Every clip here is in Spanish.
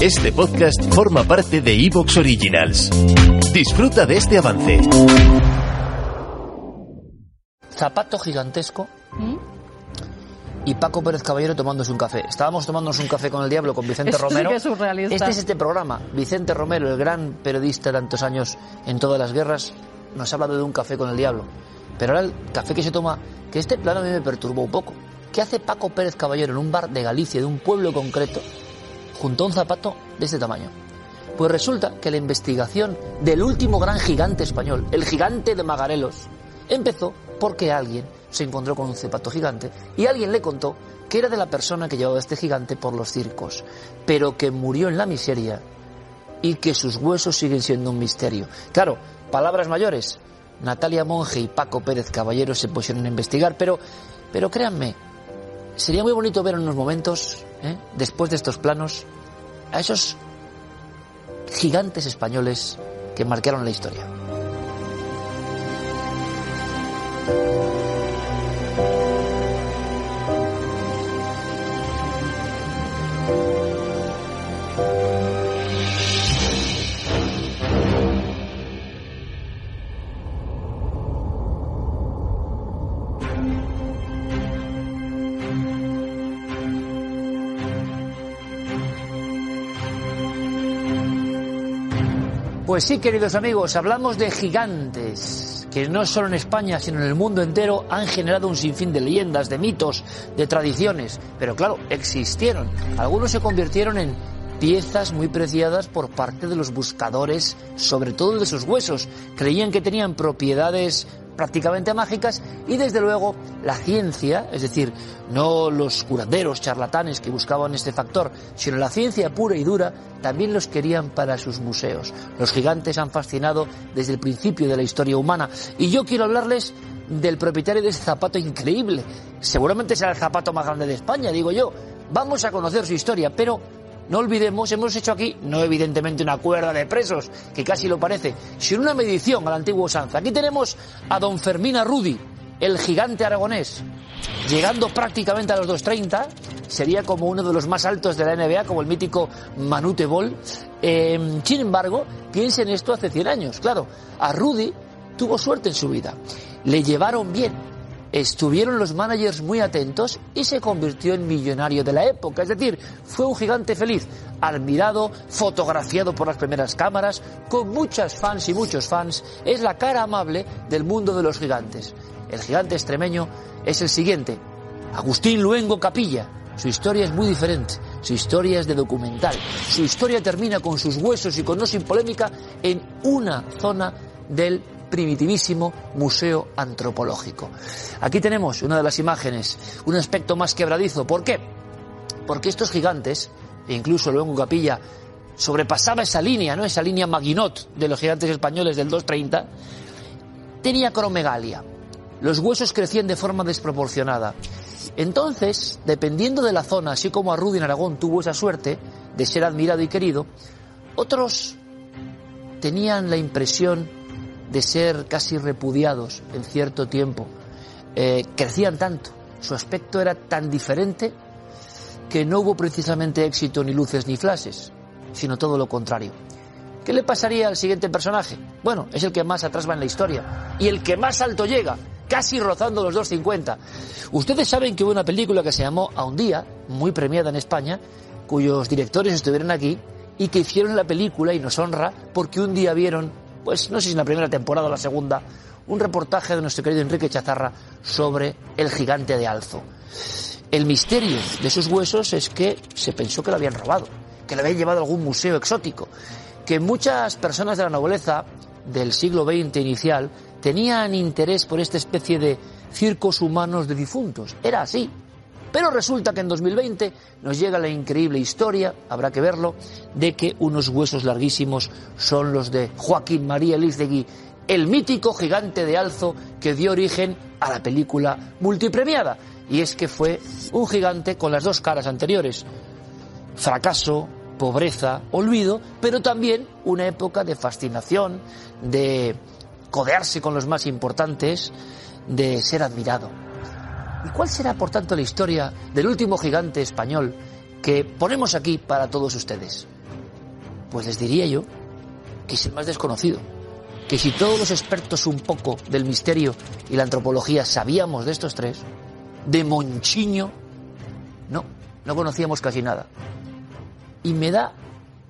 Este podcast forma parte de Evox Originals. Disfruta de este avance. Zapato gigantesco y Paco Pérez Caballero tomándose un café. Estábamos tomándonos un café con el diablo, con Vicente Esto sí Romero. que es surrealista. Este es este programa. Vicente Romero, el gran periodista de tantos años en todas las guerras, nos ha hablado de un café con el diablo. Pero ahora el café que se toma, que este plano a mí me perturbó un poco. ¿Qué hace Paco Pérez Caballero en un bar de Galicia, de un pueblo concreto, junto a un zapato de este tamaño? Pues resulta que la investigación del último gran gigante español, el gigante de Magarelos, empezó porque alguien se encontró con un zapato gigante y alguien le contó que era de la persona que llevaba este gigante por los circos, pero que murió en la miseria y que sus huesos siguen siendo un misterio. Claro, palabras mayores. Natalia Monge y Paco Pérez Caballero se pusieron a investigar, pero, pero créanme, sería muy bonito ver en unos momentos, ¿eh? después de estos planos, a esos gigantes españoles que marcaron la historia. Pues sí, queridos amigos, hablamos de gigantes que no solo en España, sino en el mundo entero han generado un sinfín de leyendas, de mitos, de tradiciones. Pero claro, existieron. Algunos se convirtieron en piezas muy preciadas por parte de los buscadores, sobre todo de sus huesos. Creían que tenían propiedades prácticamente mágicas y desde luego la ciencia, es decir, no los curanderos, charlatanes que buscaban este factor, sino la ciencia pura y dura, también los querían para sus museos. Los gigantes han fascinado desde el principio de la historia humana y yo quiero hablarles del propietario de este zapato increíble. Seguramente será el zapato más grande de España, digo yo. Vamos a conocer su historia, pero no olvidemos, hemos hecho aquí, no evidentemente una cuerda de presos, que casi lo parece, sino una medición a la antigua usanza. Aquí tenemos a don Fermín Arrudi, el gigante aragonés, llegando prácticamente a los 2.30, sería como uno de los más altos de la NBA, como el mítico Manute Ball. Eh, sin embargo, piensen esto hace 100 años, claro, Arrudi tuvo suerte en su vida, le llevaron bien, estuvieron los managers muy atentos y se convirtió en millonario de la época. Es decir, fue un gigante feliz, admirado, fotografiado por las primeras cámaras, con muchas fans y muchos fans. Es la cara amable del mundo de los gigantes. El gigante extremeño es el siguiente, Agustín Luengo Capilla. Su historia es muy diferente. Su historia es de documental. Su historia termina con sus huesos y con no sin polémica en una zona del primitivísimo museo antropológico. Aquí tenemos una de las imágenes, un aspecto más quebradizo. ¿Por qué? Porque estos gigantes, e incluso luego Capilla, sobrepasaba esa línea, ¿no? Esa línea Maguinot de los gigantes españoles del 230, tenía cromegalia. Los huesos crecían de forma desproporcionada. Entonces, dependiendo de la zona, así como Arrudi en Aragón tuvo esa suerte de ser admirado y querido, otros tenían la impresión de ser casi repudiados en cierto tiempo. Eh, crecían tanto, su aspecto era tan diferente que no hubo precisamente éxito ni luces ni flashes, sino todo lo contrario. ¿Qué le pasaría al siguiente personaje? Bueno, es el que más atrás va en la historia y el que más alto llega, casi rozando los 2.50. Ustedes saben que hubo una película que se llamó A un día, muy premiada en España, cuyos directores estuvieron aquí y que hicieron la película y nos honra porque un día vieron pues no sé si en la primera temporada o la segunda, un reportaje de nuestro querido Enrique Chazarra sobre el gigante de Alzo. El misterio de sus huesos es que se pensó que lo habían robado, que lo habían llevado a algún museo exótico, que muchas personas de la nobleza del siglo XX inicial tenían interés por esta especie de circos humanos de difuntos. Era así. Pero resulta que en 2020 nos llega la increíble historia, habrá que verlo, de que unos huesos larguísimos son los de Joaquín María Elizegui, el mítico gigante de Alzo que dio origen a la película multipremiada. Y es que fue un gigante con las dos caras anteriores. Fracaso, pobreza, olvido, pero también una época de fascinación, de codearse con los más importantes, de ser admirado. ¿Y cuál será, por tanto, la historia del último gigante español que ponemos aquí para todos ustedes? Pues les diría yo que es el más desconocido. Que si todos los expertos un poco del misterio y la antropología sabíamos de estos tres, de Monchiño, no, no conocíamos casi nada. Y me da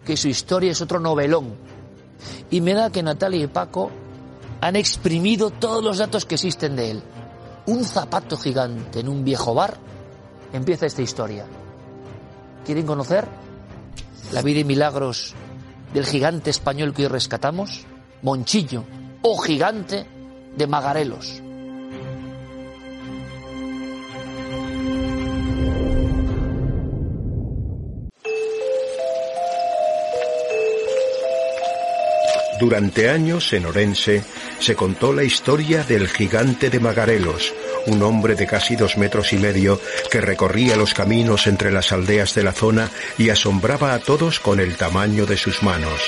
que su historia es otro novelón. Y me da que Natalia y Paco han exprimido todos los datos que existen de él. Un zapato gigante en un viejo bar empieza esta historia. ¿Quieren conocer la vida y milagros del gigante español que hoy rescatamos? Monchillo o gigante de Magarelos. Durante años en Orense se contó la historia del gigante de Magarelos, un hombre de casi dos metros y medio que recorría los caminos entre las aldeas de la zona y asombraba a todos con el tamaño de sus manos.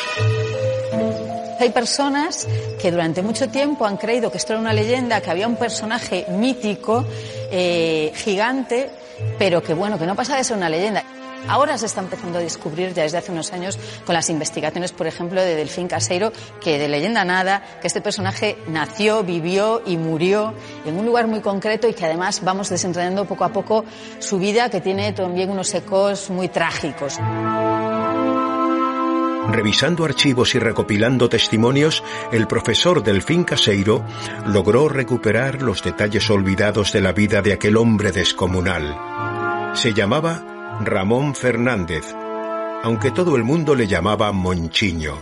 Hay personas que durante mucho tiempo han creído que esto era una leyenda, que había un personaje mítico, eh, gigante, pero que bueno, que no pasa de ser una leyenda. Ahora se está empezando a descubrir ya desde hace unos años con las investigaciones, por ejemplo, de Delfín Caseiro, que de leyenda nada, que este personaje nació, vivió y murió en un lugar muy concreto y que además vamos desentrañando poco a poco su vida, que tiene también unos ecos muy trágicos. Revisando archivos y recopilando testimonios, el profesor Delfín Caseiro logró recuperar los detalles olvidados de la vida de aquel hombre descomunal. Se llamaba Ramón Fernández, aunque todo el mundo le llamaba Monchiño.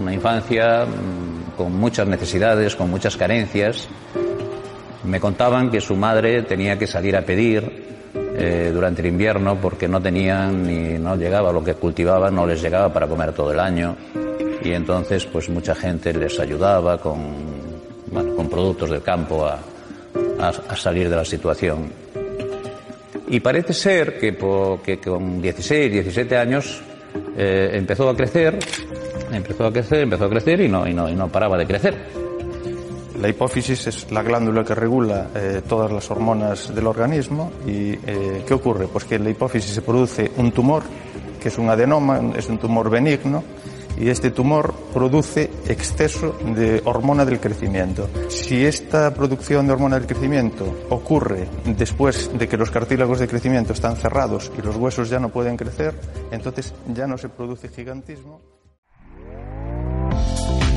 una infancia mm, con muchas necesidades, con muchas carencias. Me contaban que su madre tenía que salir a pedir eh, durante el invierno porque no tenían ni no llegaba lo que cultivaban, no les llegaba para comer todo el año y entonces pues mucha gente les ayudaba con, con productos del campo a, salir de la situación. Y parece ser que, que con 16, 17 años eh, empezó a crecer, empezó a crecer, empezó a crecer y no, y no, y no paraba de crecer. La hipófisis es la glándula que regula eh, todas las hormonas del organismo y eh, ¿qué ocurre? Pues que en la hipófisis se produce un tumor, que es un adenoma, es un tumor benigno, y este tumor produce exceso de hormona del crecimiento. Si esta producción de hormona del crecimiento ocurre después de que los cartílagos de crecimiento están cerrados y los huesos ya no pueden crecer, entonces ya no se produce gigantismo.